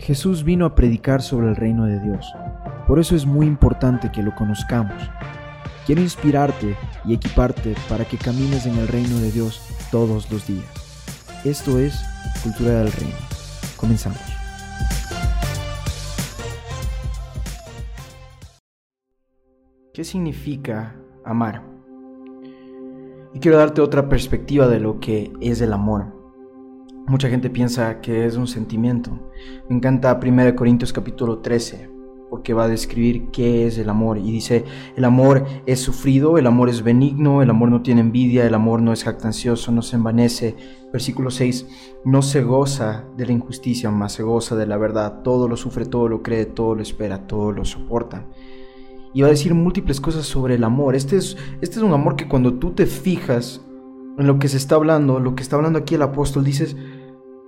Jesús vino a predicar sobre el reino de Dios. Por eso es muy importante que lo conozcamos. Quiero inspirarte y equiparte para que camines en el reino de Dios todos los días. Esto es Cultura del Reino. Comenzamos. ¿Qué significa amar? Y quiero darte otra perspectiva de lo que es el amor. Mucha gente piensa que es un sentimiento. Me encanta 1 Corintios capítulo 13, porque va a describir qué es el amor. Y dice, el amor es sufrido, el amor es benigno, el amor no tiene envidia, el amor no es jactancioso, no se envanece. Versículo 6, no se goza de la injusticia, más se goza de la verdad. Todo lo sufre, todo lo cree, todo lo espera, todo lo soporta. Y va a decir múltiples cosas sobre el amor. Este es, este es un amor que cuando tú te fijas en lo que se está hablando, lo que está hablando aquí el apóstol, dices,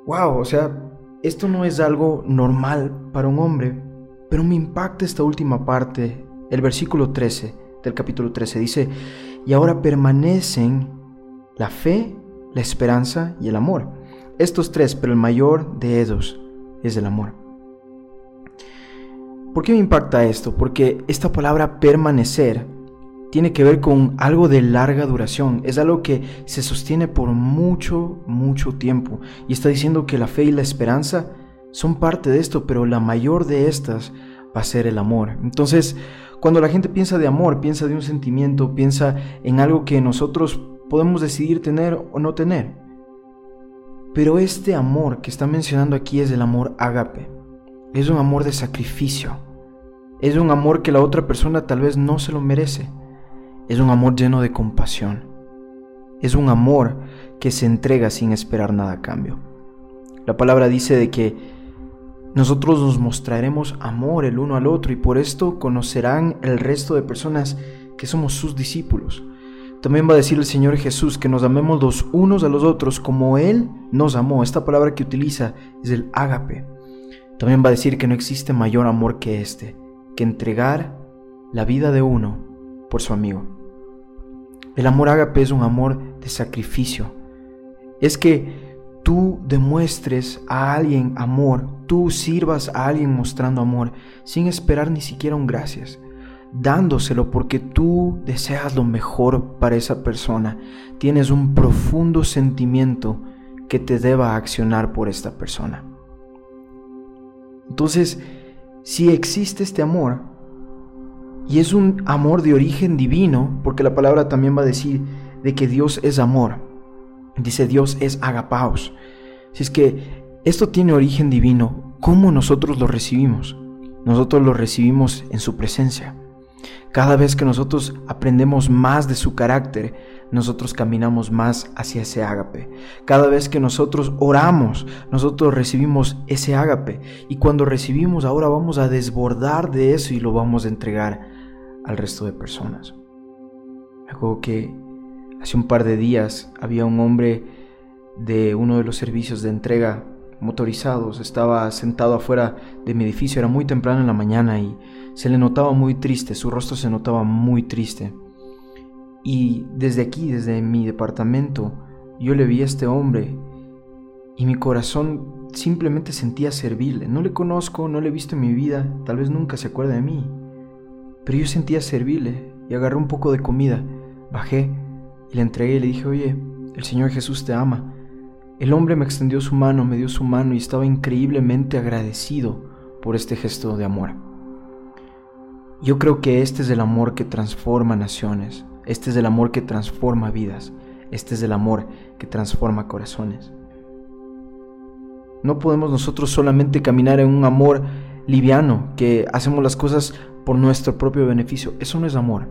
wow, o sea, esto no es algo normal para un hombre, pero me impacta esta última parte, el versículo 13 del capítulo 13, dice, y ahora permanecen la fe, la esperanza y el amor. Estos tres, pero el mayor de ellos es el amor. ¿Por qué me impacta esto? Porque esta palabra permanecer tiene que ver con algo de larga duración, es algo que se sostiene por mucho, mucho tiempo. Y está diciendo que la fe y la esperanza son parte de esto, pero la mayor de estas va a ser el amor. Entonces, cuando la gente piensa de amor, piensa de un sentimiento, piensa en algo que nosotros podemos decidir tener o no tener. Pero este amor que está mencionando aquí es el amor ágape. Es un amor de sacrificio. Es un amor que la otra persona tal vez no se lo merece es un amor lleno de compasión. Es un amor que se entrega sin esperar nada a cambio. La palabra dice de que nosotros nos mostraremos amor el uno al otro y por esto conocerán el resto de personas que somos sus discípulos. También va a decir el Señor Jesús que nos amemos los unos a los otros como Él nos amó. Esta palabra que utiliza es el ágape. También va a decir que no existe mayor amor que este, que entregar la vida de uno por su amigo. El amor ágape es un amor de sacrificio. Es que tú demuestres a alguien amor, tú sirvas a alguien mostrando amor, sin esperar ni siquiera un gracias, dándoselo porque tú deseas lo mejor para esa persona. Tienes un profundo sentimiento que te deba accionar por esta persona. Entonces, si existe este amor, y es un amor de origen divino, porque la palabra también va a decir de que Dios es amor. Dice Dios es agapaos. Si es que esto tiene origen divino, ¿cómo nosotros lo recibimos? Nosotros lo recibimos en su presencia. Cada vez que nosotros aprendemos más de su carácter, nosotros caminamos más hacia ese ágape. Cada vez que nosotros oramos, nosotros recibimos ese ágape. Y cuando recibimos, ahora vamos a desbordar de eso y lo vamos a entregar al resto de personas. Acuerdo que hace un par de días había un hombre de uno de los servicios de entrega motorizados, estaba sentado afuera de mi edificio, era muy temprano en la mañana y se le notaba muy triste, su rostro se notaba muy triste. Y desde aquí, desde mi departamento, yo le vi a este hombre y mi corazón simplemente sentía servirle. No le conozco, no le he visto en mi vida, tal vez nunca se acuerde de mí, pero yo sentía servirle y agarré un poco de comida, bajé y le entregué y le dije, oye, el Señor Jesús te ama. El hombre me extendió su mano, me dio su mano y estaba increíblemente agradecido por este gesto de amor. Yo creo que este es el amor que transforma naciones, este es el amor que transforma vidas, este es el amor que transforma corazones. No podemos nosotros solamente caminar en un amor liviano, que hacemos las cosas por nuestro propio beneficio. Eso no es amor.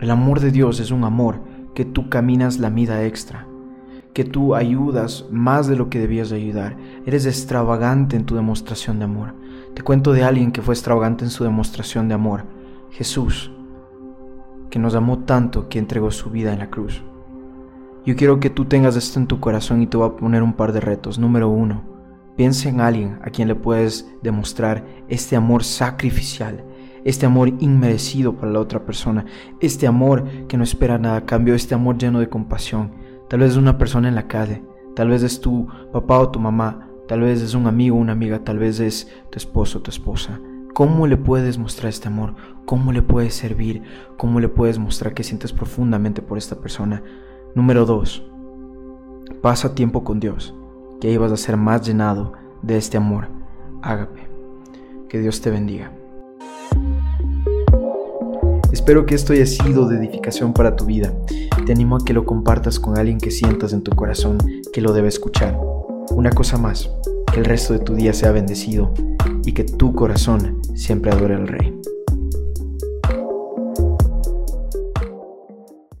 El amor de Dios es un amor que tú caminas la mida extra, que tú ayudas más de lo que debías de ayudar. Eres extravagante en tu demostración de amor. Te cuento de alguien que fue extravagante en su demostración de amor. Jesús, que nos amó tanto que entregó su vida en la cruz. Yo quiero que tú tengas esto en tu corazón y te voy a poner un par de retos. Número uno, piensa en alguien a quien le puedes demostrar este amor sacrificial, este amor inmerecido para la otra persona, este amor que no espera nada a cambio, este amor lleno de compasión. Tal vez es una persona en la calle, tal vez es tu papá o tu mamá, Tal vez es un amigo, una amiga, tal vez es tu esposo, tu esposa. ¿Cómo le puedes mostrar este amor? ¿Cómo le puedes servir? ¿Cómo le puedes mostrar que sientes profundamente por esta persona? Número dos, pasa tiempo con Dios, que vas a ser más llenado de este amor. Ágape. Que Dios te bendiga. Espero que esto haya sido de edificación para tu vida. Te animo a que lo compartas con alguien que sientas en tu corazón que lo debe escuchar. Una cosa más, que el resto de tu día sea bendecido y que tu corazón siempre adore al Rey.